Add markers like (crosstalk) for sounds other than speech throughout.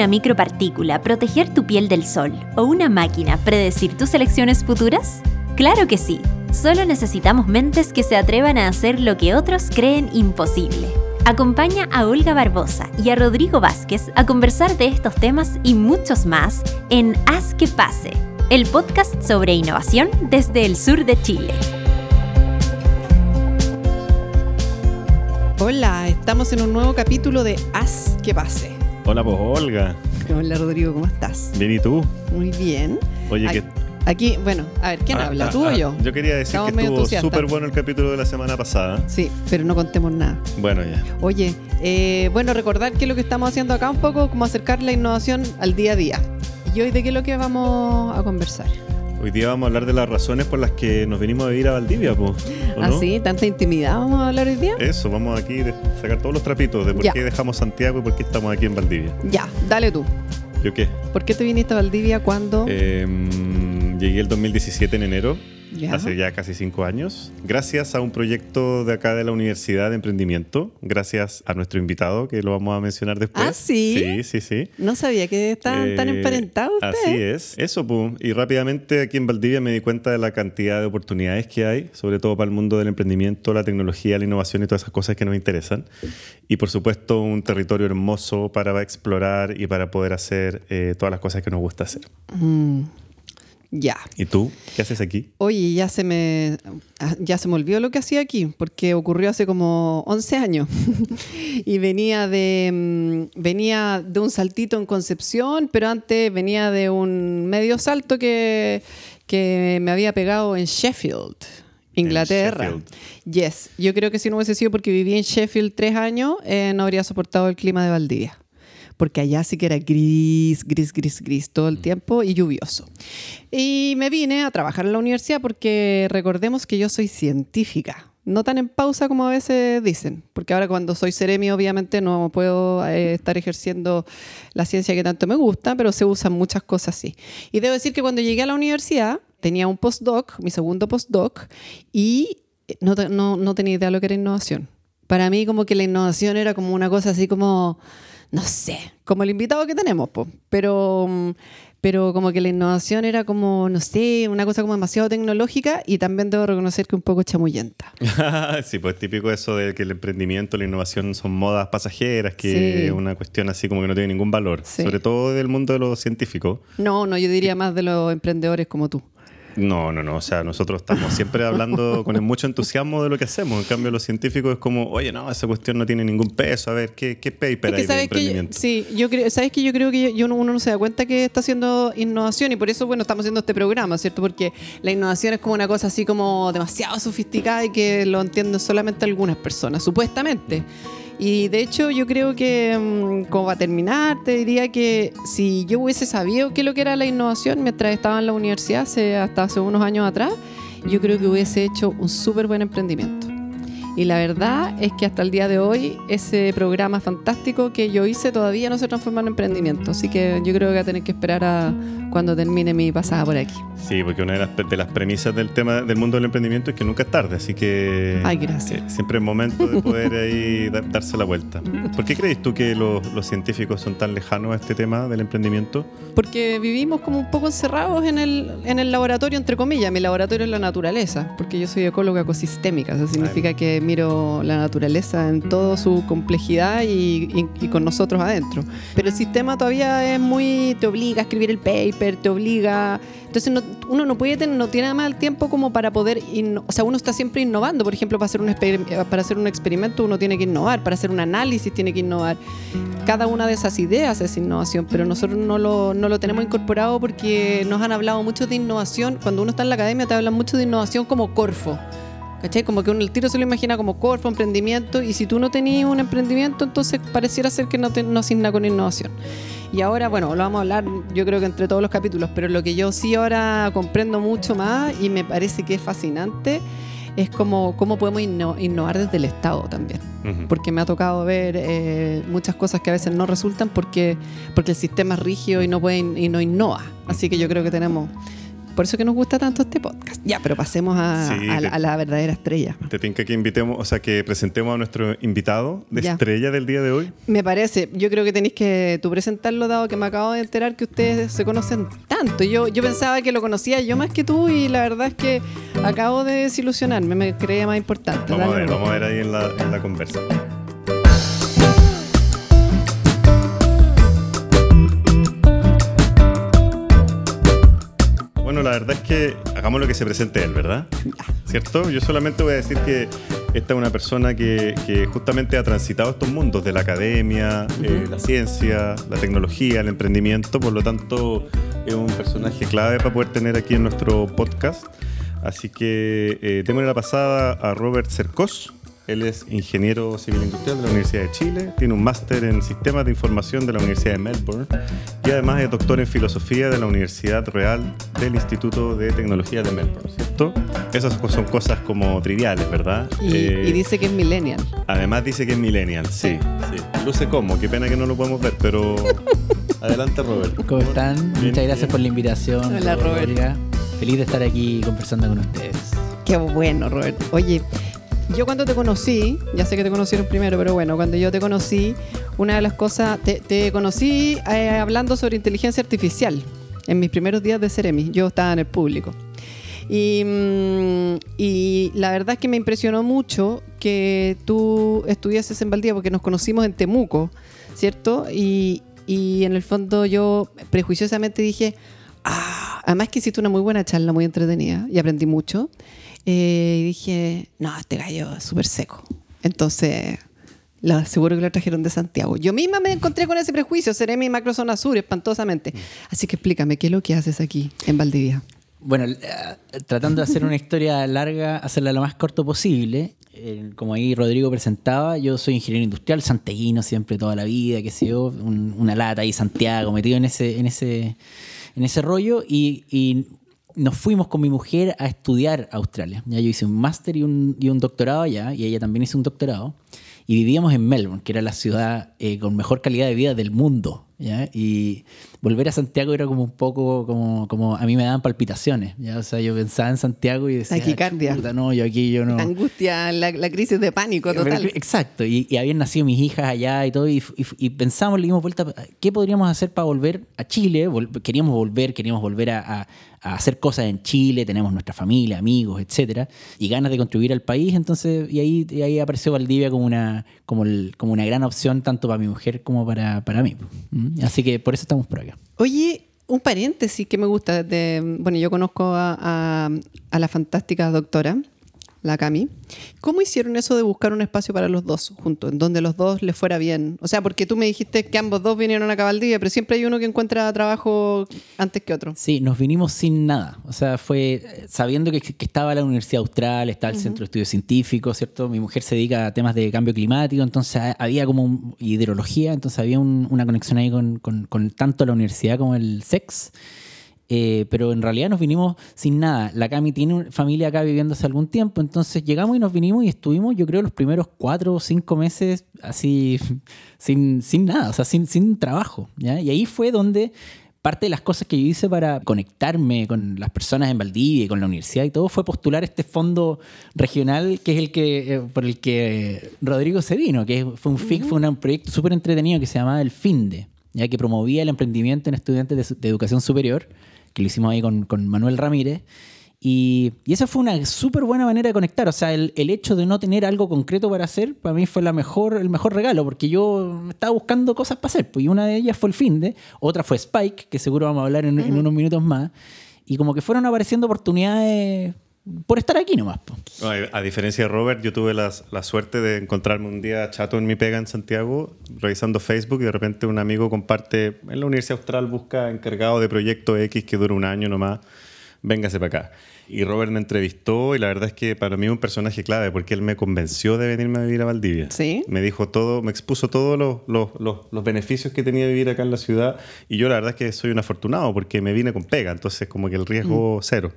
una micropartícula proteger tu piel del sol o una máquina predecir tus elecciones futuras? Claro que sí. Solo necesitamos mentes que se atrevan a hacer lo que otros creen imposible. Acompaña a Olga Barbosa y a Rodrigo Vázquez a conversar de estos temas y muchos más en Haz que pase, el podcast sobre innovación desde el sur de Chile. Hola, estamos en un nuevo capítulo de Haz que pase. Hola, pues Olga. Hola Rodrigo, ¿cómo estás? Bien, ¿y tú? Muy bien. Oye, Aquí- que... Aquí, bueno, a ver, ¿quién ah, habla? ah, ¿Tú ah, o yo? Yo quería decir Estamos que estuvo súper bueno el capítulo de la semana pasada. Sí, pero no contemos nada. Bueno, ya. Oye, eh, bueno, recordar que lo que estamos haciendo acá un poco como acercar la innovación al día a día. ¿Y hoy de qué es lo que vamos a conversar? Hoy día vamos a hablar de las razones por las que nos venimos a vivir a Valdivia, pues. ¿o ¿Ah, no? sí? ¿Tanta intimidad vamos a hablar hoy día? Eso, vamos aquí a sacar todos los trapitos de por Ya. qué dejamos Santiago y por qué estamos aquí en Valdivia. Ya, dale tú. ¿Yo qué? ¿Por qué te viniste a Valdivia cuando? Eh, mm, llegué el 2017 en enero, Ya. hace ya casi cinco años, gracias a un proyecto de acá de la Universidad de Emprendimiento, gracias a nuestro invitado, que lo vamos a mencionar después. ¿Ah, sí? Sí, sí, sí. No sabía que estaban tan Eh, emparentados ustedes. Así es. Eso, pum. Y rápidamente aquí en Valdivia me di cuenta de la cantidad de oportunidades que hay, sobre todo para el mundo del emprendimiento, la tecnología, la innovación y todas esas cosas que nos interesan. Y por supuesto, un territorio hermoso para explorar y para poder hacer eh, todas las cosas que nos gusta hacer. Mm, ya. ¿Y tú? ¿Qué haces aquí? Oye, ya se me ah, ya se me olvidó lo que hacía aquí, porque ocurrió hace como 11 años. (laughs) y venía de mm, venía de un saltito en Concepción, pero antes venía de un medio salto que, que me había pegado en Sheffield, Inglaterra. Sheffield. Yes, yo creo que si no hubiese sido porque viví en Sheffield tres años, eh, no habría soportado el clima de Valdivia. Porque allá sí que era gris, gris, gris, gris todo el tiempo y lluvioso. Y me vine a trabajar en la universidad porque recordemos que yo soy científica. No tan en pausa como a veces dicen, porque ahora cuando soy seremi obviamente no puedo eh, estar ejerciendo la ciencia que tanto me gusta, pero se usan muchas cosas así. Y debo decir que cuando llegué a la universidad tenía un postdoc, mi segundo postdoc, y no, te- no, no tenía idea de lo que era innovación. Para mí como que la innovación era como una cosa así como, no sé, como el invitado que tenemos, po. pero, mm, pero como que la innovación era como, no sé, una cosa como demasiado tecnológica y también debo reconocer que un poco chamullenta. (laughs) sí, pues típico eso de que el emprendimiento, la innovación son modas pasajeras, que Sí. es una cuestión así como que no tiene ningún valor, Sí. sobre todo del mundo de los científicos. No, no, yo diría más de los emprendedores como tú. No, no, no. O sea, nosotros estamos siempre hablando (laughs) con mucho entusiasmo de lo que hacemos. En cambio, los científicos es como, oye, no, esa cuestión no tiene ningún peso. A ver, ¿qué, qué paper Es que hay de que yo, emprendimiento? sí, yo creo, sabes que yo creo que yo- uno, no se da cuenta que está haciendo innovación y por eso bueno estamos haciendo este programa, ¿cierto? Porque la innovación es como una cosa así como demasiado sofisticada y que lo entienden solamente algunas personas, supuestamente. Y de hecho yo creo que mm, como va a terminar, te diría que si yo hubiese sabido qué es lo que era la innovación mientras estaba en la universidad, hace- hasta hace unos años atrás, yo creo que hubiese hecho un súper buen emprendimiento. Y la verdad es que hasta el día de hoy ese programa fantástico que yo hice todavía no se transformó en emprendimiento. Así que yo creo que voy a tener que esperar a cuando termine mi pasada por aquí. Sí, porque una de las, de las premisas del tema del mundo del emprendimiento es que nunca es tarde. Así que Ay, gracias. eh, siempre es momento de poder ahí (laughs) da- darse la vuelta. (laughs) ¿Por qué crees tú que los, los científicos son tan lejanos a este tema del emprendimiento? Porque vivimos como un poco encerrados en el, en el laboratorio, entre comillas. Mi laboratorio es la naturaleza, porque yo soy ecóloga ecosistémica. Eso significa que miro la naturaleza en toda su complejidad y, y- y con nosotros adentro. Pero el sistema todavía es muy... te obliga a escribir el paper, te obliga... Entonces no- uno no puede tener, no tiene nada más el tiempo como para poder... o sea, uno está siempre innovando. Por ejemplo, para hacer, un para hacer un experimento uno tiene que innovar, para hacer un análisis tiene que innovar cada una de esas ideas es innovación, pero nosotros no lo, no lo tenemos incorporado porque nos han hablado mucho de innovación. Cuando uno está en la academia te hablan mucho de innovación como Corfo. ¿Cachai? Como que uno el tiro se lo imagina como Corfo, emprendimiento, y si tú no tenías un emprendimiento, entonces pareciera ser que no, te, no asigna con innovación. Y ahora, bueno, lo vamos a hablar yo creo que entre todos los capítulos, pero lo que yo sí ahora comprendo mucho más y me parece que es fascinante es como cómo podemos inno- innovar desde el Estado también Ujú. porque me ha tocado ver eh, muchas cosas que a veces no resultan porque, porque el sistema es rígido y no, puede, y no innova. Así que yo creo que tenemos Por eso que nos gusta tanto este podcast. Ya, pero pasemos a, Sí, a la, te- a la verdadera estrella. Te tinca que invitemos, o sea, que presentemos a nuestro invitado de Ya. estrella del día de hoy. Me parece, yo creo que tenéis que tú presentarlo, dado que me acabo de enterar que ustedes se conocen tanto. Yo, yo pensaba que lo conocía yo más que tú y la verdad es que acabo de desilusionarme, me creía más importante. Vamos a ver, vamos a ver ahí en la, en la conversa. Que hagamos lo que se presente él, ¿verdad? ¿Cierto? Yo solamente voy a decir que esta es una persona que, que justamente ha transitado estos mundos de la academia, eh, la ciencia, la tecnología, el emprendimiento, por lo tanto es un personaje clave para poder tener aquí en nuestro podcast. Así que eh, démosle la pasada a Robert Cercos. Él es ingeniero civil industrial de la Universidad de Chile, tiene un máster en sistemas de información de la Universidad de Melbourne y además es doctor en filosofía de la Universidad Real del Instituto de Tecnología de Melbourne, ¿cierto? Esas son cosas como triviales, ¿verdad? Y, Eh, y dice que es millennial. Además dice que es millennial, sí, sí. Luce como, qué pena que no lo podemos ver, pero (laughs) adelante Robert. ¿Cómo están? Bien, Muchas gracias bien. por la invitación. Hola, Robert. Feliz de estar aquí conversando con ustedes. Qué bueno, Robert. Oye, yo cuando te conocí, ya sé que te conocieron primero, pero bueno, cuando yo te conocí, una de las cosas, te, te conocí eh, hablando sobre inteligencia artificial en mis primeros días de Ceremi. Yo estaba en el público. Y, mm, y la verdad es que me impresionó mucho que tú estuvieses en Valdivia porque nos conocimos en Temuco, ¿cierto? Y, y en el fondo yo prejuiciosamente dije, ah, además que hiciste una muy buena charla, muy entretenida y aprendí mucho. Eh, y dije, no, este gallo es súper seco. Entonces, lo, seguro que lo trajeron de Santiago. Yo misma me encontré con ese prejuicio, seré mi macrozona sur, espantosamente. Así que explícame, ¿qué es lo que haces aquí en Valdivia? Bueno, eh, tratando de hacer una historia larga, hacerla lo más corto posible. eh, como ahí Rodrigo presentaba, yo soy ingeniero industrial, santeguino siempre, toda la vida, qué sé yo, un- una lata ahí, Santiago, metido en ese, en ese, en ese rollo. Y, y nos fuimos con mi mujer a estudiar a Australia. Ya yo hice un máster y un, doctorado allá, y ella también hizo un doctorado. Y vivíamos en Melbourne, que era la ciudad eh, con mejor calidad de vida del mundo. ¿Ya? Y volver a Santiago era como un poco como, como a mí me daban palpitaciones. ¿ya? O sea, yo pensaba en Santiago y decía, Taquicardia. "Chuta, no, yo aquí yo no. La angustia, la, la crisis de pánico Pero- total. exacto, y, y habían nacido mis hijas allá y todo, y, y- y pensamos, le dimos vuelta, ¿qué podríamos hacer para volver a Chile? Vol- queríamos volver, queríamos volver a, a- a hacer cosas en Chile, tenemos nuestra familia, amigos, etcétera, y ganas de contribuir al país, entonces, y ahí, y ahí apareció Valdivia como una, como, el- como una gran opción tanto para mi mujer como para, para mí. ¿Mm? Así que por eso estamos por acá. Oye, un paréntesis que me gusta. Bueno, yo conozco a la fantástica doctora, la Cami. ¿Cómo hicieron eso de buscar un espacio para los dos juntos, en donde los dos les fuera bien? O sea, porque tú me dijiste que ambos dos vinieron a Valdivia, pero siempre hay uno que encuentra trabajo antes que otro. Sí, nos vinimos sin nada. O sea, fue eh, sabiendo que, que estaba la Universidad Austral, estaba el Centro de Estudios Científicos, ¿cierto? Mi mujer se dedica a temas de cambio climático, entonces ha- había como un- hidrología, entonces había un- una conexión ahí con, con- con tanto la universidad como el SEX. Eh, pero en realidad nos vinimos sin nada. La Cami tiene familia acá viviendo hace algún tiempo, entonces llegamos y nos vinimos y estuvimos, yo creo, los primeros cuatro o cinco meses así, (laughs) sin, sin nada, o sea, sin, sin trabajo. ¿ya? Y ahí fue donde parte de las cosas que yo hice para conectarme con las personas en Valdivia y con la universidad y todo fue postular este fondo regional que es el que eh, por el que Rodrigo se vino, que fue un FIC, fue un proyecto súper entretenido que se llamaba el FINDE, ya que promovía el emprendimiento en estudiantes de, de educación superior, que lo hicimos ahí con, con Manuel Ramírez. Y, y esa fue una súper buena manera de conectar. O sea, el, el hecho de no tener algo concreto para hacer, para mí fue la mejor, el mejor regalo, porque yo estaba buscando cosas para hacer. Pues, y una de ellas fue el fin de, otra fue Spike, que seguro vamos a hablar en, en unos minutos más. Y como que fueron apareciendo oportunidades por estar aquí nomás. No, A diferencia de Robert, yo tuve las- la, suerte de encontrarme un día chato en mi pega en Santiago, revisando Facebook y de repente un amigo comparte, en la Universidad Austral busca encargado de proyecto X que dura un año nomás, véngase para acá. Y Robert me entrevistó y la verdad es que para mí es un personaje clave porque él me convenció de venirme a vivir a Valdivia. ¿Sí? Me dijo todo, me expuso todos los, los- los- los beneficios que tenía vivir acá en la ciudad y yo la verdad es que soy un afortunado porque me vine con pega, entonces como que el riesgo cero.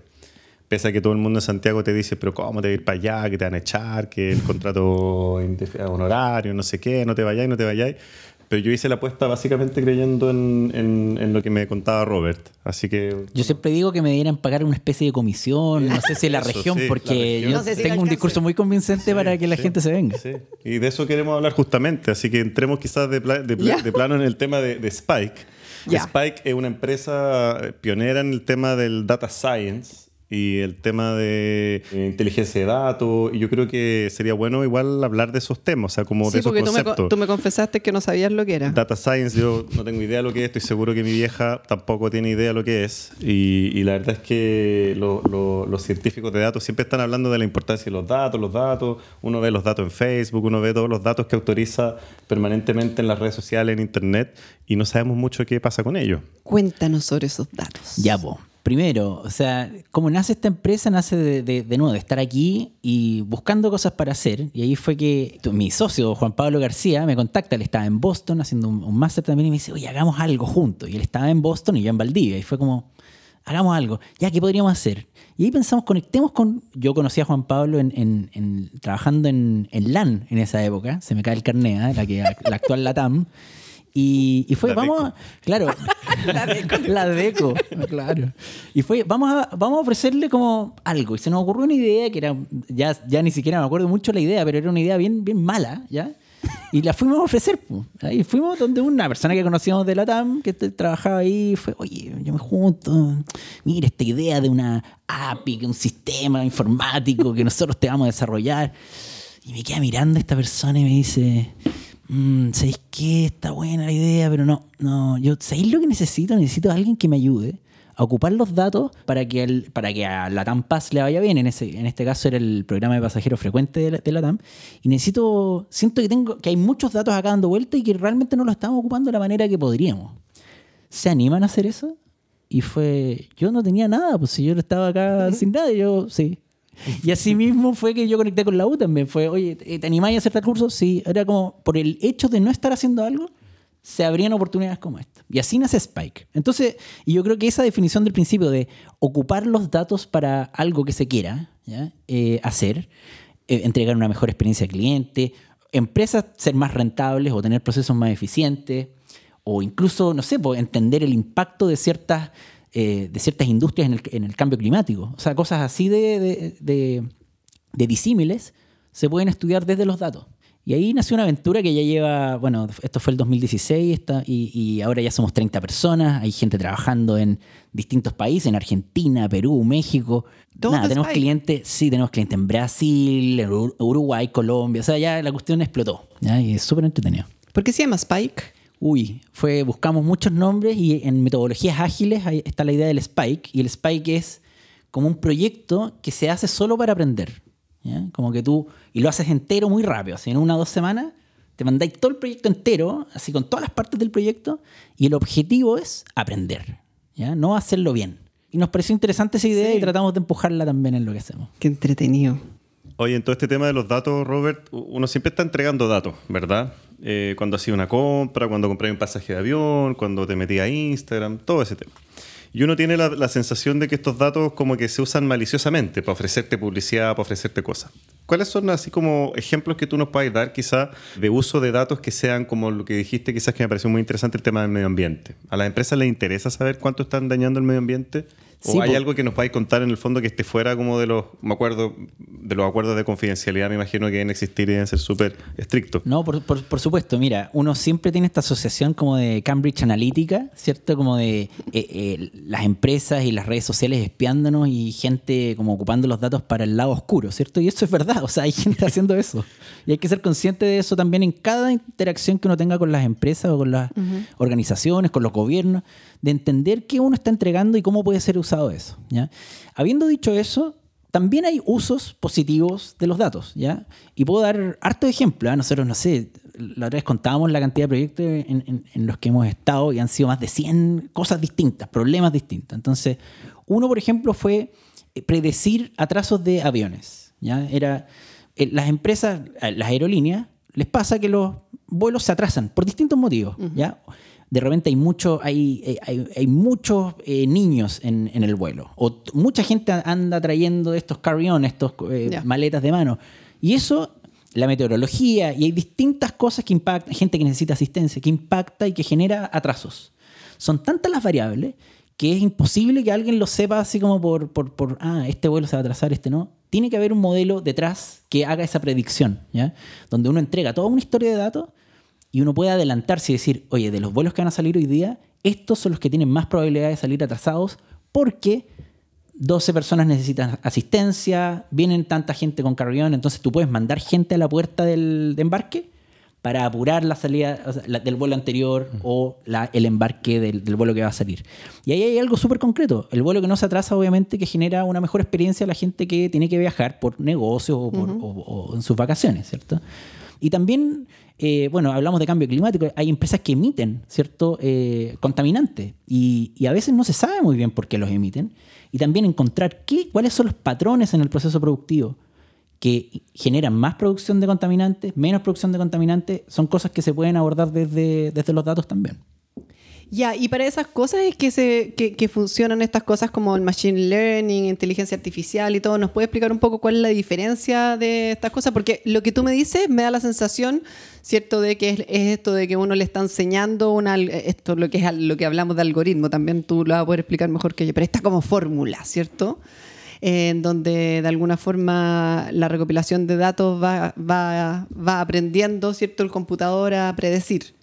Pese a que todo el mundo en Santiago te dice, pero ¿cómo te vas a ir para allá? Que te van a echar, que el contrato honorario, no sé qué, no te vayáis, no te vayáis. Pero yo hice la apuesta básicamente creyendo en, en- en lo que me contaba Robert. Así que. Yo siempre digo que me debieran pagar una especie de comisión, no sé si la (laughs) Eso, región, sí, la porque región. yo No sé si tengo un discurso muy convincente para que la sí, gente se venga. Sí. Y de eso queremos hablar justamente. Así que entremos quizás de, pla- de pla- Ya. de plano en el tema de, de Spike. Ya. Spike es una empresa pionera en el tema del data science y el tema de eh, inteligencia de datos. Y yo creo que sería bueno igual hablar de esos temas, o sea, como de esos porque tú me, conceptos. tú me confesaste que no sabías lo que era. Data Science, yo no tengo idea de lo que es, estoy seguro que mi vieja tampoco tiene idea de lo que es. Y, y la verdad es que lo- lo- los científicos de datos siempre están hablando de la importancia de los datos, los datos. Uno ve los datos en Facebook, uno ve todos los datos que autoriza permanentemente en las redes sociales, en Internet, y no sabemos mucho qué pasa con ellos. Cuéntanos sobre esos datos. Ya, po. Primero, o sea, como nace esta empresa, nace de, de- de nuevo, de estar aquí y buscando cosas para hacer. Y ahí fue que mi socio, Juan Pablo García, me contacta. Él estaba en Boston haciendo un, un máster también y me dice, oye, hagamos algo juntos. Y él estaba en Boston y yo en Valdivia. Y fue como, hagamos algo. Ya, ¿qué podríamos hacer? Y ahí pensamos, conectemos con... Yo conocí a Juan Pablo en, en- trabajando en, en LAN en esa época. Se me cae el carnet, ¿eh? la, que, la actual LATAM. (laughs) Y, y fue, La vamos Deco. a, Claro. (laughs) la deco. (laughs) La deco, claro. Y fue, vamos a, vamos a ofrecerle como algo. Y se nos ocurrió una idea que era, ya, ya ni siquiera me acuerdo mucho la idea, pero era una idea bien, bien mala, ¿ya? Y la fuimos a ofrecer. po. Ahí fuimos donde una persona que conocíamos de la TAM, que trabajaba ahí, fue, oye, yo me junto, mira esta idea de una API, que un sistema informático que nosotros te vamos a desarrollar. Y me queda mirando esta persona y me dice, mm, ¿sabéis qué? Está buena la idea, pero no, no, yo, ¿sabéis lo que necesito? Necesito a alguien que me ayude a ocupar los datos para que, al- para que a la TAM Pass le vaya bien. En, ese, en este caso era el programa de pasajeros frecuente de la, de la TAM. Y necesito, siento que, tengo, que hay muchos datos acá dando vuelta y que realmente no los estamos ocupando de la manera que podríamos. ¿Se animan a hacer eso? Y fue, yo no tenía nada, pues si yo estaba acá (laughs) sin nada, yo sí. Y así (laughs) mismo fue que yo conecté con la U también. Fue, oye, ¿te te animáis a hacer tal curso? Sí. Era como, por el hecho de no estar haciendo algo, se abrían oportunidades como esta. Y así nace Spike. Entonces, y yo creo que esa definición del principio de ocupar los datos para algo que se quiera ¿ya? Eh, hacer, eh, entregar una mejor experiencia al cliente, empresas ser más rentables o tener procesos más eficientes, o incluso, no sé, entender el impacto de ciertas, eh, de ciertas industrias en el, en el cambio climático. O sea, cosas así de, de, de- de disímiles se pueden estudiar desde los datos. Y ahí nació una aventura que ya lleva, bueno, esto fue el 2016 está, y, y ahora ya somos 30 personas, hay gente trabajando en distintos países, en Argentina, Perú, México. Nada, tenemos clientes, sí, tenemos clientes en Brasil, en Uruguay, Colombia, o sea, ya la cuestión explotó, ¿ya? y es súper entretenido. ¿Por qué se llama Spike? Uy, fue, buscamos muchos nombres y en metodologías ágiles está la idea del Spike. Y el Spike es como un proyecto que se hace solo para aprender. ¿ya? Como que tú, y lo haces entero muy rápido, así en una o dos semanas, te mandáis todo el proyecto entero, así con todas las partes del proyecto, y el objetivo es aprender, ¿ya? no hacerlo bien. Y nos pareció interesante esa idea y tratamos de empujarla también en lo que hacemos. Qué entretenido. Oye, en todo este tema de los datos, Robert, uno siempre está entregando datos, ¿verdad? Eh, cuando hacía una compra, cuando compré un pasaje de avión, cuando te metí a Instagram, todo ese tema. Y uno tiene la, la sensación de que estos datos como que se usan maliciosamente para ofrecerte publicidad, para ofrecerte cosas. ¿Cuáles son así como ejemplos que tú nos puedes dar quizá de uso de datos que sean como lo que dijiste, quizás que me pareció muy interesante el tema del medio ambiente? ¿A las empresas les interesa saber cuánto están dañando el medio ambiente? ¿O Sí, hay po- algo que nos podáis contar en el fondo que esté fuera como de los, me acuerdo, de los acuerdos de confidencialidad? Me imagino que deben existir y deben ser súper estrictos. No, por, por- por supuesto, mira, uno siempre tiene esta asociación como de Cambridge Analytica, ¿cierto? Como de eh, eh, las empresas y las redes sociales espiándonos y gente como ocupando los datos para el lado oscuro, ¿cierto? Y eso es verdad, o sea, hay gente (laughs) haciendo eso. Y hay que ser consciente de eso también en cada interacción que uno tenga con las empresas o con las organizaciones, con los gobiernos, de entender qué uno está entregando y cómo puede ser usado eso, ¿ya? Habiendo dicho eso, también hay usos positivos de los datos, ¿ya? Y puedo dar harto ejemplo. ¿ah? Nosotros, no sé, la otra vez contábamos la cantidad de proyectos en, en- en los que hemos estado y han sido más de 100 cosas distintas, problemas distintos. Entonces, uno, por ejemplo, fue eh, predecir atrasos de aviones, ¿ya? Era, eh, las empresas, eh, las aerolíneas, les pasa que los vuelos se atrasan por distintos motivos, ¿ya? De repente hay, mucho, hay, eh, hay, hay muchos eh, niños en, en el vuelo. O mucha gente anda trayendo estos carry-on, estos eh, maletas de mano. Y eso la meteorología y hay distintas cosas que impactan, gente que necesita asistencia, que impacta y que genera atrasos. Son tantas las variables que es imposible que alguien lo sepa así como por, por, por, ah, este vuelo se va a atrasar, este no. Tiene que haber un modelo detrás que haga esa predicción, ¿ya? Donde uno entrega toda una historia de datos y uno puede adelantarse y decir, oye, de los vuelos que van a salir hoy día, estos son los que tienen más probabilidad de salir atrasados porque 12 personas necesitan asistencia, vienen tanta gente con carrión, entonces tú puedes mandar gente a la puerta del de embarque para apurar la salida del vuelo anterior o el embarque del, vuelo que va a salir. Y ahí hay algo súper concreto. El vuelo que no se atrasa, obviamente, que genera una mejor experiencia a la gente que tiene que viajar por negocios o, en sus vacaciones, ¿cierto? Y también, eh, bueno, hablamos de cambio climático, hay empresas que emiten, ¿cierto?, eh, contaminantes y, y, a veces no se sabe muy bien por qué los emiten. Y también encontrar qué, cuáles son los patrones en el proceso productivo que generan más producción de contaminantes, menos producción de contaminantes, son cosas que se pueden abordar desde, desde los datos también. Ya, y para esas cosas es que, se, que, funcionan estas cosas como el machine learning, inteligencia artificial y todo. ¿Nos puede explicar un poco cuál es la diferencia de estas cosas? Porque lo que tú me dices me da la sensación, ¿cierto?, de que es, esto de que uno le está enseñando una, esto lo que es lo que hablamos de algoritmo, también tú lo vas a poder explicar mejor que yo, pero está como fórmula, ¿cierto? en donde de alguna forma la recopilación de datos va, va, va aprendiendo, ¿cierto?, el computador a predecir.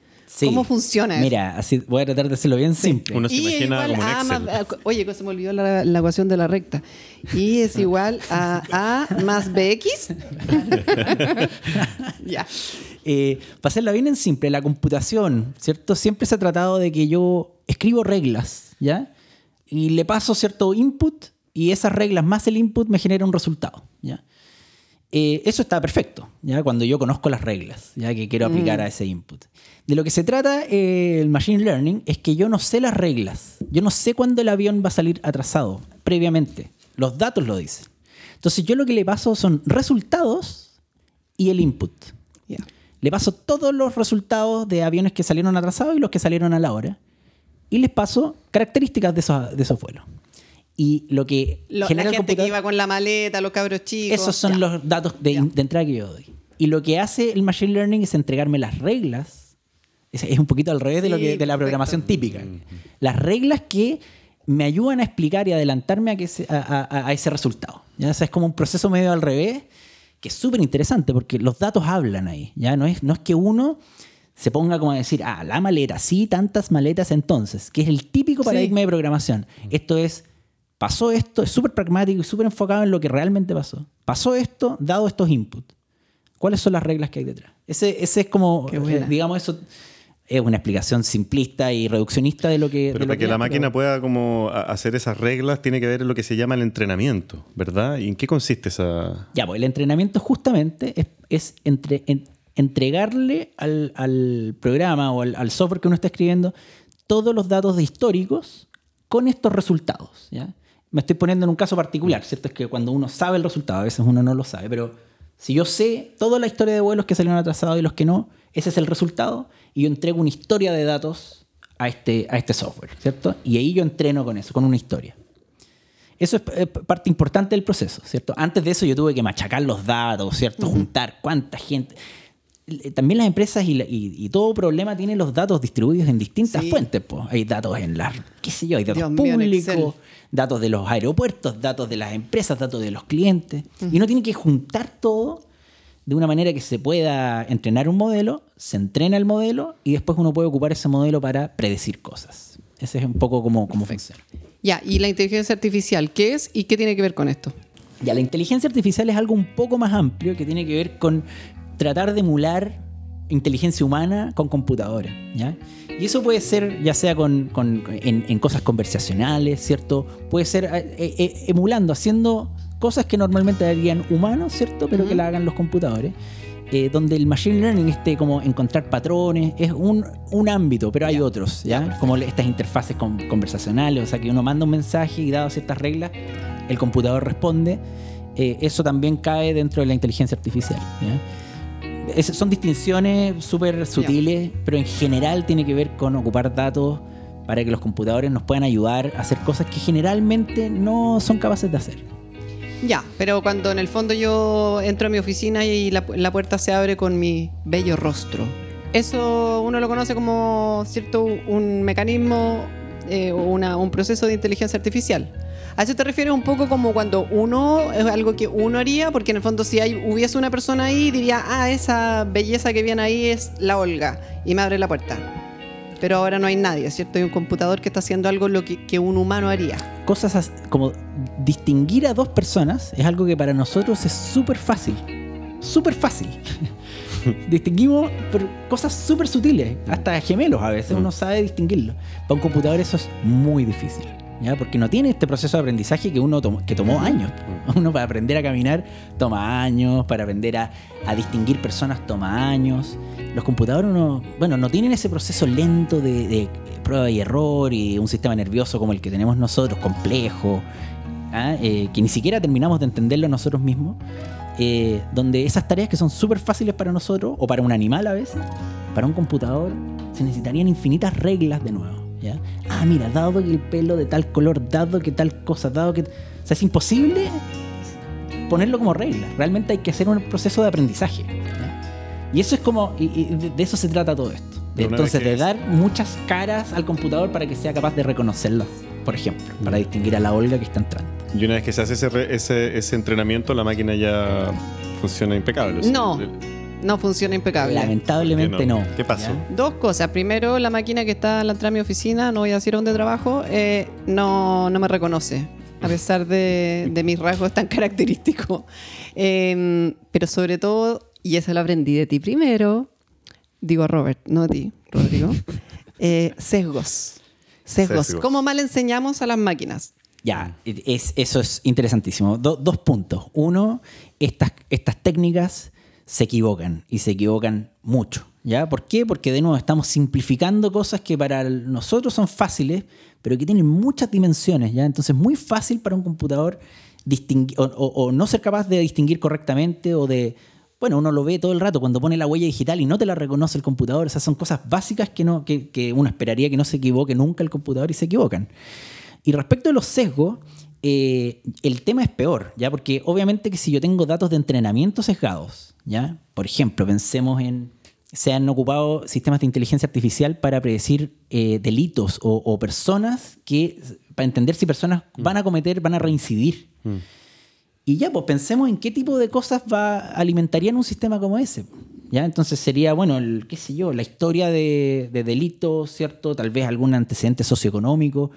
¿Cómo funciona eso? Mira, así voy a tratar de hacerlo bien simple. Uno se imagina como Más, (laughs) oye, se me olvidó la, ecuación de la recta. Y es (laughs) igual a A más BX. (laughs) ya. Eh, para hacerla bien en simple, la computación, ¿cierto? Siempre se ha tratado de que yo escribo reglas, ¿ya? Y le paso cierto input y esas reglas más el input me genera un resultado. ¿ya? Eh, eso está perfecto, ¿ya? cuando yo conozco las reglas ya que quiero aplicar mm. a ese input. De lo que se trata eh, el Machine Learning es que yo no sé las reglas. Yo no sé cuándo el avión va a salir atrasado previamente. Los datos lo dicen. Entonces yo lo que le paso son resultados y el input. Le paso todos los resultados de aviones que salieron atrasados y los que salieron a la hora. Y les paso características de esos, de esos vuelos. Y lo que genera la gente que iba con la maleta, los cabros chicos. Esos son los datos de, entrada que yo doy. Y lo que hace el Machine Learning es entregarme las reglas. Es, un poquito al revés de, lo que, de la programación típica. Las reglas que me ayudan a explicar y adelantarme a, que a, ese resultado. ¿ya? es como un proceso medio al revés, que es súper interesante porque los datos hablan ahí. ¿ya? No, es, no es que uno se ponga como a decir, ah, la maleta, sí, tantas maletas entonces, que es el típico paradigma de programación. Esto es pasó esto, es súper pragmático y súper enfocado en lo que realmente pasó. Pasó esto, dado estos inputs. ¿Cuáles son las reglas que hay detrás? Ese, ese es como, eh, digamos, eso es una explicación simplista y reduccionista de lo que... Pero para que, la máquina pueda como hacer esas reglas tiene que ver en lo que se llama el entrenamiento, ¿verdad? ¿Y en qué consiste esa...? Ya, pues el entrenamiento justamente es, entre, entregarle al, programa o al, al, software que uno está escribiendo todos los datos históricos con estos resultados, ¿ya? me estoy poniendo en un caso particular, ¿cierto? Es que cuando uno sabe el resultado, a veces uno no lo sabe, pero si yo sé toda la historia de vuelos que salieron atrasados y los que no, ese es el resultado y yo entrego una historia de datos a este, a este software, ¿cierto? Y ahí yo entreno con eso, con una historia. Eso es parte importante del proceso, ¿cierto? Antes de eso yo tuve que machacar los datos, ¿cierto? Juntar cuánta gente también las empresas y, todo problema tiene los datos distribuidos en distintas fuentes. Hay datos en la, qué sé yo, hay datos públicos, datos de los aeropuertos, datos de las empresas, datos de los clientes. Y uno tiene que juntar todo de una manera que se pueda entrenar un modelo, se entrena el modelo y después uno puede ocupar ese modelo para predecir cosas. Ese es un poco como, como funciona. Ya, ¿y la inteligencia artificial qué es y qué tiene que ver con esto? Ya, la inteligencia artificial es algo un poco más amplio que tiene que ver con tratar de emular inteligencia humana con computadora. ¿ya? Y eso puede ser ya sea con, en, cosas conversacionales, ¿cierto? Puede ser eh, eh, eh, emulando, haciendo cosas que normalmente harían humanos, ¿cierto? Pero que la hagan los computadores. donde el machine learning, este como encontrar patrones, es un, un ámbito, pero hay otros, ¿ya? Como estas interfaces conversacionales, o sea, que uno manda un mensaje y dado ciertas reglas, el computador responde. eso también cae dentro de la inteligencia artificial, ¿ya? Son distinciones súper sutiles, pero en general tiene que ver con ocupar datos para que los computadores nos puedan ayudar a hacer cosas que generalmente no son capaces de hacer. Ya, pero cuando en el fondo yo entro a mi oficina y la, la puerta se abre con mi bello rostro. Eso uno lo conoce como cierto un mecanismo eh, o un proceso de inteligencia artificial. ¿A eso te refieres un poco como cuando uno es algo que uno haría? Porque en el fondo si hay, hubiese una persona ahí diría, ah, esa belleza que viene ahí es la Olga y me abre la puerta. Pero ahora no hay nadie, ¿cierto? Hay un computador que está haciendo algo lo que, que un humano haría. Cosas as- como distinguir a dos personas es algo que para nosotros es súper fácil. Súper fácil. (laughs) Distinguimos por cosas súper sutiles, hasta gemelos a veces uno sabe distinguirlo. Para un computador eso es muy difícil, ¿ya? Porque no tiene este proceso de aprendizaje que uno tomó, que tomó años. Uno para aprender a caminar toma años, para aprender a, a distinguir personas toma años. Los computadores no, bueno, no tienen ese proceso lento de, de prueba y error y un sistema nervioso como el que tenemos nosotros, complejo, ¿ah? Eh, que ni siquiera terminamos de entenderlo nosotros mismos eh, donde esas tareas que son súper fáciles para nosotros, o para un animal a veces, para un computador, se necesitarían infinitas reglas de nuevo. ¿Ya? Ah, mira, dado que el pelo de tal color, dado que tal cosa, dado que... O sea, es imposible ponerlo como regla. Realmente hay que hacer un proceso de aprendizaje. ¿ya? Y eso es como... Y, y de, eso se trata todo esto. De, entonces, de dar muchas caras al computador para que sea capaz de reconocerlas, por ejemplo, para distinguir a la Olga que está entrando. Y una vez que se hace ese, re- ese, ese entrenamiento, la máquina ya funciona impecable. O sea, No. el- No funciona impecable. Lamentablemente ¿Por qué no? no. ¿Qué pasó? ¿ya? Dos cosas. Primero, la máquina que está a la entrada de mi oficina, no voy a decir dónde trabajo, eh, no, no me reconoce, a pesar de, de mis rasgos tan (laughs) característicos. Eh, pero sobre todo, y eso lo aprendí de ti primero, digo a Robert, no a ti, Rodrigo, (laughs) eh, sesgos. sesgos. Sesgos. ¿Cómo mal enseñamos a las máquinas? Ya, es, eso es interesantísimo. Do- dos puntos. Uno, estas, estas técnicas se equivocan y se equivocan mucho. ¿Ya? ¿Por qué? Porque de nuevo estamos simplificando cosas que para nosotros son fáciles, pero que tienen muchas dimensiones. ¿ya? Entonces es muy fácil para un computador distingui- o, o- o no ser capaz de distinguir correctamente o de... Bueno, uno lo ve todo el rato cuando pone la huella digital y no te la reconoce el computador. Esas son cosas básicas que, no, que, uno esperaría que no se equivoque nunca el computador y se equivocan. Y respecto a los sesgos, eh, el tema es peor, ¿ya? Porque obviamente que si yo tengo datos de entrenamiento sesgados, ¿ya? Por ejemplo, pensemos en... Se han ocupado sistemas de inteligencia artificial para predecir eh, delitos o, o personas que... para entender si personas van a cometer, van a reincidir. Y ya, pues pensemos en qué tipo de cosas va, alimentarían un sistema como ese. ¿Ya? Entonces sería, bueno, el, qué sé yo, la historia de, de delitos, ¿cierto? Tal vez algún antecedente socioeconómico.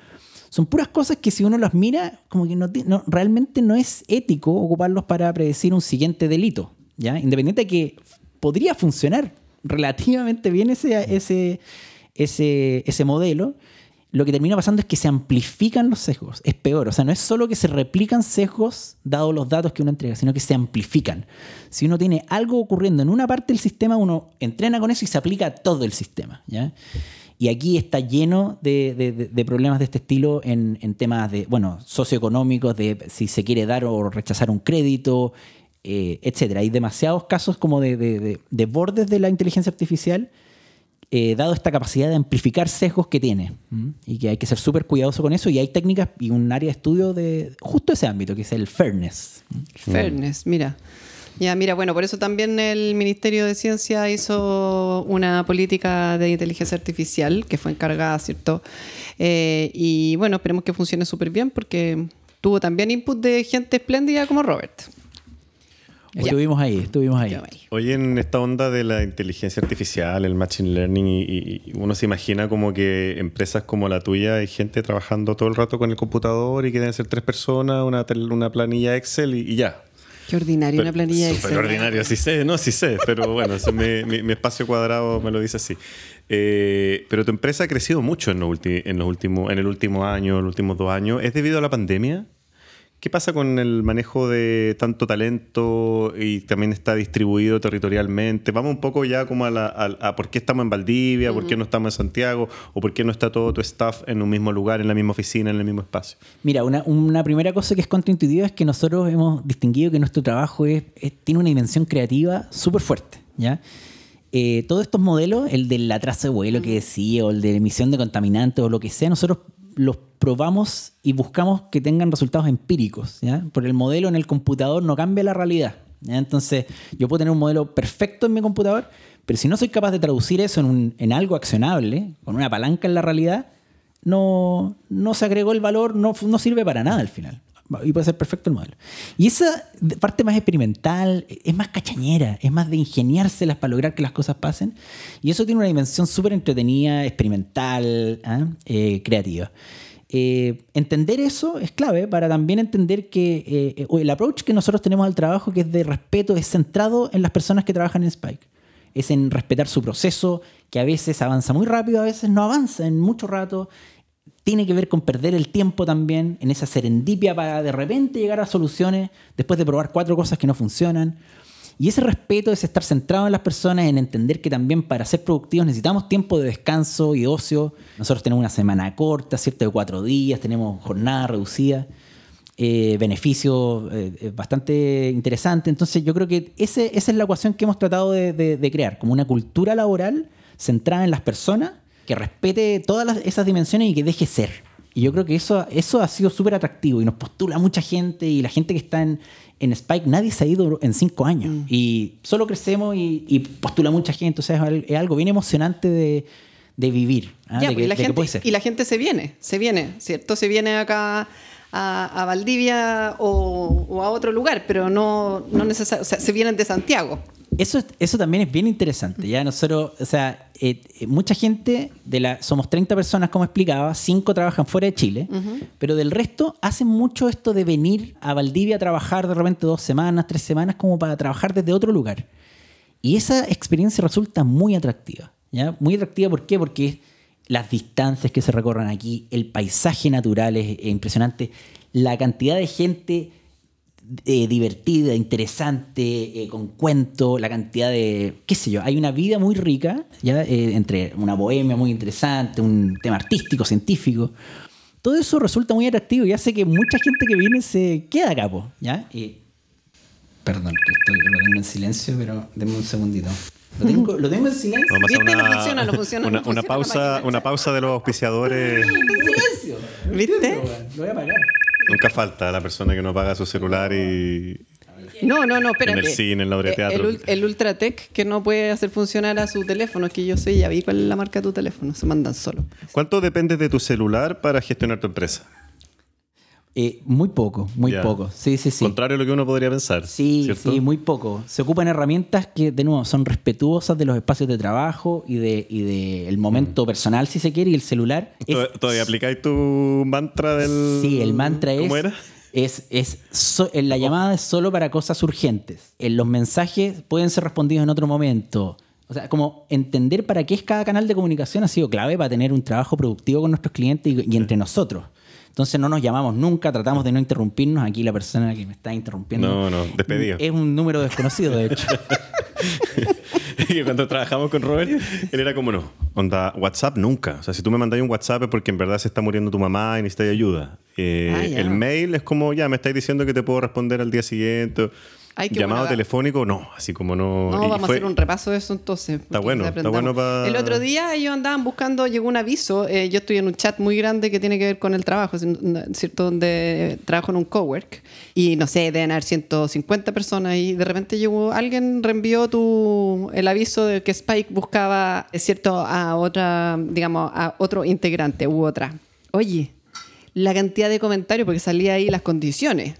Son puras cosas que si uno las mira, como que no, no- realmente no es ético ocuparlos para predecir un siguiente delito. ¿Ya? Independiente de que podría funcionar relativamente bien ese, ese, ese, ese modelo, lo que termina pasando es que se amplifican los sesgos. Es peor. O sea, no es solo que se replican sesgos dados los datos que uno entrega, sino que se amplifican. Si uno tiene algo ocurriendo en una parte del sistema, uno entrena con eso y se aplica a todo el sistema. Y aquí está lleno de, de- de- de problemas de este estilo en, en temas de, bueno, socioeconómicos, de si se quiere dar o rechazar un crédito, eh, etcétera. Hay demasiados casos como de, de- de- de bordes de la inteligencia artificial eh, dado esta capacidad de amplificar sesgos que tiene. Y que hay que ser súper cuidadoso con eso. Y hay técnicas y un área de estudio de justo ese ámbito, que es el fairness. Fairness, mira. Ya, mira, bueno, por eso también el Ministerio de Ciencia hizo una política de inteligencia artificial que fue encargada, ¿cierto? Eh, y bueno, esperemos que funcione súper bien porque tuvo también input de gente espléndida como Robert. Estuvimos ahí, estuvimos ahí. Hoy en esta onda de la inteligencia artificial, el machine learning, y, y- uno se imagina como que empresas como la tuya hay gente trabajando todo el rato con el computador y que deben ser tres personas, una, una planilla Excel y, y ya. Qué ordinario una Pero planilla de súper Excel. ordinario, sí sé, no, sí sé, pero bueno, eso me- mi, mi espacio cuadrado me lo dice así. Eh, pero tu empresa ha crecido mucho en, los ulti- en, los últimos, en el último año, en los últimos dos años. ¿Es debido a la pandemia? ¿Qué pasa con el manejo de tanto talento y también está distribuido territorialmente? Vamos un poco ya como a, la- a- a por qué estamos en Valdivia, por qué no estamos en Santiago, o por qué no está todo tu staff en un mismo lugar, en la misma oficina, en el mismo espacio. Mira, una, una primera cosa que es contraintuitiva es que nosotros hemos distinguido que nuestro trabajo es, es- tiene una dimensión creativa súper fuerte. ¿ya? Eh, todos estos modelos, el del atraso de vuelo que decía, o el de emisión de contaminantes, o lo que sea, nosotros los probamos y buscamos que tengan resultados empíricos. ¿ya? El modelo en el computador no cambia la realidad. Entonces, yo puedo tener un modelo perfecto en mi computador, pero si no soy capaz de traducir eso en, algo accionable, con una palanca en la realidad, no, no se agregó el valor, no, no sirve para nada al final y puede ser perfecto el modelo. Y esa parte más experimental es más cachañera, es más de ingeniárselas para lograr que las cosas pasen. Y eso tiene una dimensión súper entretenida, experimental, ¿ah? eh, creativa. Eh, entender eso es clave para también entender que eh, el approach que nosotros tenemos al trabajo, que es de respeto, es centrado en las personas que trabajan en Spike. Es en respetar su proceso, que a veces avanza muy rápido, a veces no avanza en mucho rato, tiene que ver con perder el tiempo también en esa serendipia para de repente llegar a soluciones después de probar cuatro cosas que no funcionan. Y ese respeto es estar centrado en las personas, en entender que también para ser productivos necesitamos tiempo de descanso y ocio. Nosotros tenemos una semana corta, ¿cierto? De cuatro días, tenemos jornada reducida, eh, beneficios eh, bastante interesantes. Entonces yo creo que esa es la ecuación que hemos tratado de crear, como una cultura laboral centrada en las personas que respete todas esas dimensiones y que deje ser. Y yo creo que eso, eso ha sido súper atractivo y nos postula mucha gente y la gente que está en, en Spike, nadie se ha ido en cinco años mm. y solo crecemos y, postula mucha gente. O sea, es algo bien emocionante de, de vivir. ¿ah? y, la gente, y la gente se viene, se viene, ¿cierto? Se viene acá a, Valdivia o, a otro lugar, pero no, no necesariamente, o sea, se vienen de Santiago. Eso, eso también es bien interesante. Ya nosotros, o sea, eh, eh, mucha gente, de la, somos 30 personas como explicaba, 5 trabajan fuera de Chile, pero del resto hacen mucho esto de venir a Valdivia a trabajar de repente dos semanas, tres semanas, como para trabajar desde otro lugar. Y esa experiencia resulta muy atractiva. ¿ya? Muy atractiva, ¿por qué? Porque las distancias que se recorren aquí, el paisaje natural es impresionante, la cantidad de gente eh, divertida, interesante, eh, con cuento, la cantidad de, qué sé yo, hay una vida muy rica, ¿ya? Eh, entre una bohemia muy interesante, un tema artístico, científico. Todo eso resulta muy atractivo y hace que mucha gente que viene se queda a capo, ¿ya? perdón, que estoy, lo tengo en silencio, pero denme un segundito. Lo tengo, lo tengo en silencio. Vamos a una, no funciona, no funciona. Una, una pausa, una pausa de los auspiciadores. (laughs) en silencio. ¿Viste? Lo voy a apagar. Nunca falta la persona que no apaga su celular y. No, no, no, espérate. En el cine, en la obra de teatro. El, el Ultratech que no puede hacer funcionar a su teléfono, es que yo sé, ya vi cuál es la marca de tu teléfono, se mandan solo. ¿Cuánto depende de tu celular para gestionar tu empresa? Eh, muy poco, muy poco. Sí, sí, sí. Contrario a lo que uno podría pensar. Sí, sí, muy poco. Se ocupan herramientas que, de nuevo, son respetuosas de los espacios de trabajo y de, y de el momento mm. personal, si se quiere, y el celular. ¿Todavía aplicáis tu mantra del. Sí, el mantra es. ¿Cómo era? Es, es la llamada es solo para cosas urgentes. En los mensajes pueden ser respondidos en otro momento. O sea, como entender para qué es cada canal de comunicación ha sido clave para tener un trabajo productivo con nuestros clientes y entre nosotros. Entonces no nos llamamos nunca, tratamos de no interrumpirnos. Aquí la persona que me está interrumpiendo. No, no, despedido. Es un número desconocido, de hecho. (laughs) y cuando trabajamos con Robert, él era como, no, onda, WhatsApp nunca. O sea, si tú me mandas un WhatsApp es porque en verdad se está muriendo tu mamá y necesitas ayuda. Eh, ah, el mail es como, ya, me estáis diciendo que te puedo responder al día siguiente. Llamado telefónico, no, así como no. No, vamos a hacer un repaso de eso entonces. Está bueno, está bueno para. El otro día ellos andaban buscando, llegó un aviso. Eh, yo estoy en un chat muy grande que tiene que ver con el trabajo, ¿cierto? Donde trabajo en un cowork y no sé, deben haber 150 personas y de repente llegó alguien, reenvió tu, el aviso de que Spike buscaba, ¿cierto? A otra, digamos, a otro integrante u otra. Oye, la cantidad de comentarios, porque salía ahí las condiciones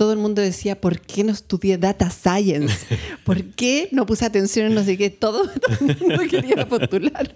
todo el mundo decía, ¿por qué no estudié data science? ¿Por (laughs) qué no puse atención en no sé qué? Todo, (laughs) el mundo quería (laughs) postular.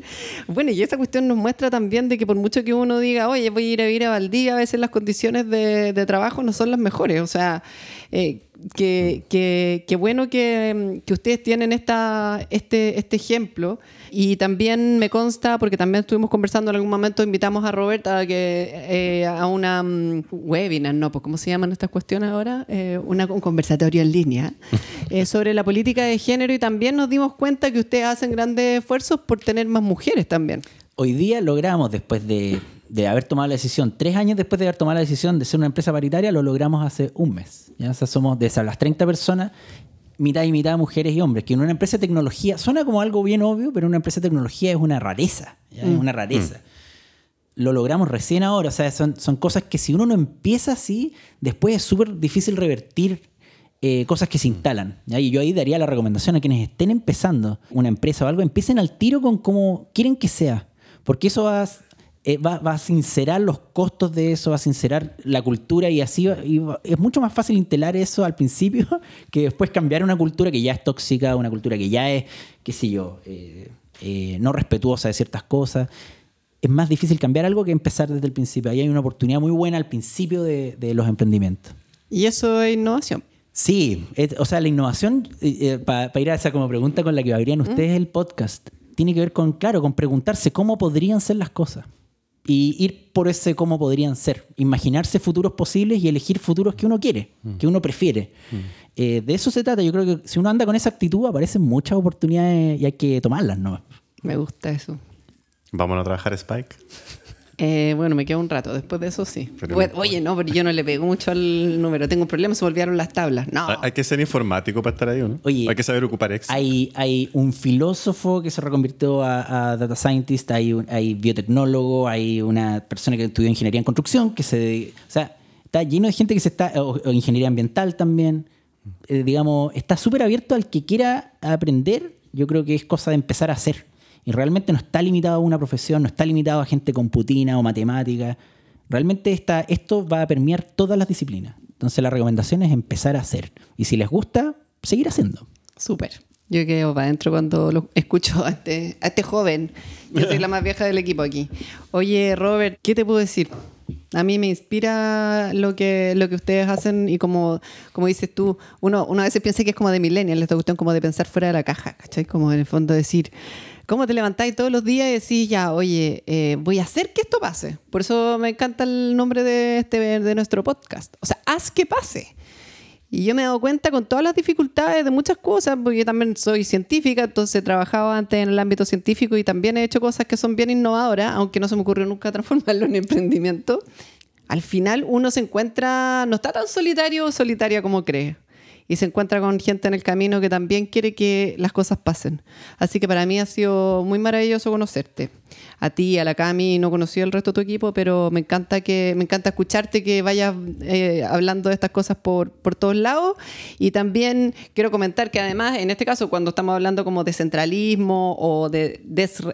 Bueno, y esa cuestión nos muestra también de que por mucho que uno diga, oye, voy a ir a vivir a Valdivia, a veces las condiciones de, de trabajo no son las mejores. O sea, eh, que, que, bueno que, que, ustedes tienen esta, este, este ejemplo. Y también me consta, porque también estuvimos conversando en algún momento, invitamos a Roberta a, que, eh, a una um, webinar, ¿no? Pues, ¿Cómo se llaman estas cuestiones ahora? Eh, una, un conversatorio en línea (laughs) eh, sobre la política de género y también nos dimos cuenta que ustedes hacen grandes esfuerzos por tener más mujeres también. Hoy día logramos, después de de haber tomado la decisión, tres años después de haber tomado la decisión de ser una empresa paritaria, lo logramos hace un mes. ¿ya? O sea, somos de esas las 30 personas, mitad y mitad mujeres y hombres, que en una empresa de tecnología, suena como algo bien obvio, pero una empresa de tecnología es una rareza, es mm. una rareza. lo logramos recién ahora. O sea, son, son cosas que si uno no empieza así, después es súper difícil revertir eh, cosas que se instalan. ¿ya? Y yo ahí daría la recomendación a quienes estén empezando una empresa o algo, empiecen al tiro con cómo quieren que sea. Porque eso va, eh, va, va a sincerar los costos de eso, va a sincerar la cultura y así va- y va- es mucho más fácil instalar eso al principio (laughs) que después cambiar una cultura que ya es tóxica, una cultura que ya es, qué sé yo, eh, eh, no respetuosa de ciertas cosas. Es más difícil cambiar algo que empezar desde el principio. Ahí hay una oportunidad muy buena al principio de, de los emprendimientos. Y eso es innovación. Sí, es- o sea, la innovación, para ir a esa como pregunta con la que abrirían ustedes el podcast, tiene que ver con, claro, con preguntarse cómo podrían ser las cosas. Y ir por ese cómo podrían ser. Imaginarse futuros posibles y elegir futuros que uno quiere, que uno prefiere. Eh, de eso se trata. Yo creo que si uno anda con esa actitud, aparecen muchas oportunidades y hay que tomarlas, ¿no? Me gusta eso. Vamos a trabajar Spike. Eh, bueno, me queda un rato. Después de eso sí. Pero- Bueno, oye, no, pero yo no le pego mucho al número. Tengo un problema, se me olvidaron las tablas. No. Hay- que ser informático para estar ahí, ¿o ¿no? Oye, hay que saber ocupar Excel. Hay, hay un filósofo que se reconvirtió a, a data scientist, hay, un- hay biotecnólogo, hay una persona que estudió ingeniería en construcción, que se... O sea, está lleno de gente que se está... O, o ingeniería ambiental también. Eh, digamos, está súper abierto al que quiera aprender. Yo creo que es cosa de empezar a hacer. Y realmente no está limitado a una profesión, no está limitado a gente computina o matemática. Realmente está, esto va a permear todas las disciplinas. Entonces la recomendación es empezar a hacer. Y si les gusta, seguir haciendo. Súper. Yo quedo para adentro cuando lo escucho a este, a este joven. Yo soy la más vieja del equipo aquí. Oye, Robert, ¿qué te puedo decir? A mí me inspira lo que, lo que ustedes hacen y como, como dices tú, uno, uno a veces piensa que es como de millennial, esta cuestión como de pensar fuera de la caja, ¿cachai? Como en el fondo decir, ¿cómo te levantáis todos los días y decís, ya, oye, eh, voy a hacer que esto pase? Por eso me encanta el nombre de, este, de nuestro podcast. O sea, haz que pase. Y yo me he dado cuenta con todas las dificultades de muchas cosas, porque yo también soy científica, entonces he trabajado antes en el ámbito científico y también he hecho cosas que son bien innovadoras, aunque no se me ocurrió nunca (laughs) transformarlo en emprendimiento. Al final uno se encuentra, no está tan solitario o solitaria como cree. Y se encuentra con gente en el camino que también quiere que las cosas pasen. Así que para mí ha sido muy maravilloso conocerte. A ti, a la Cami, no conocí al resto de tu equipo, pero me encanta que me encanta escucharte que vayas eh, hablando de estas cosas por, por todos lados. Y también quiero comentar que además, en este caso, cuando estamos hablando como de centralismo o de,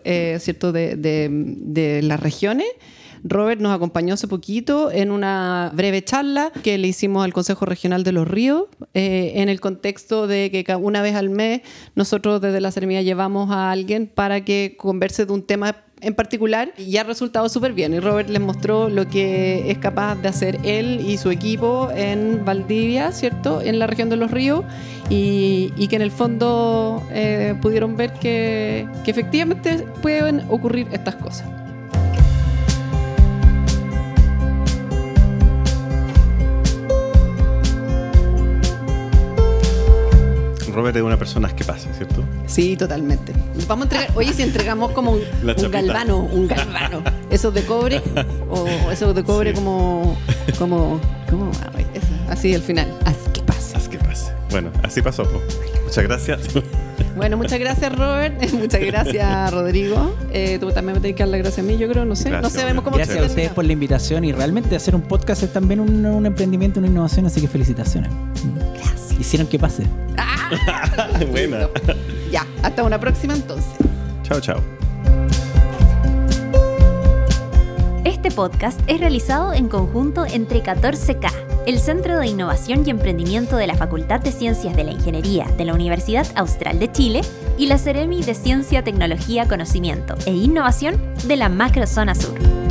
eh, ¿cierto? de, de- de las regiones, Robert nos acompañó hace poquito en una breve charla que le hicimos al Consejo Regional de los Ríos, eh, en el contexto de que una vez al mes nosotros desde la Seremía llevamos a alguien para que converse de un tema en particular y ha resultado súper bien. Y Robert les mostró lo que es capaz de hacer él y su equipo en Valdivia, ¿cierto? En la región de los ríos y, que en el fondo eh, pudieron ver que efectivamente pueden ocurrir estas cosas. Robert es una persona que pasa, ¿cierto? Sí, totalmente. Vamos a entregar, oye, si entregamos como un, galvano, un galvano. Esos de cobre, o esos de cobre Sí. como, como, como, así al final. Haz que pase. Haz que pase. Bueno, así pasó. po. Muchas gracias. Bueno, muchas gracias, Robert. (laughs) muchas gracias, Rodrigo. Eh, tú también me tenés que dar las gracias a mí, yo creo, no sé. Gracias, no sabemos cómo Gracias a ustedes por la invitación y realmente hacer un podcast es también un, un emprendimiento, una innovación, así que felicitaciones. Hicieron que pase. (laughs) Buena. Ya, hasta una próxima entonces. Chao, chao. Este podcast es realizado en conjunto entre 14K, el Centro de Innovación y Emprendimiento de la Facultad de Ciencias de la Ingeniería de la Universidad Austral de Chile y la Ceremi de Ciencia, Tecnología, Conocimiento e Innovación de la Macrozona Sur.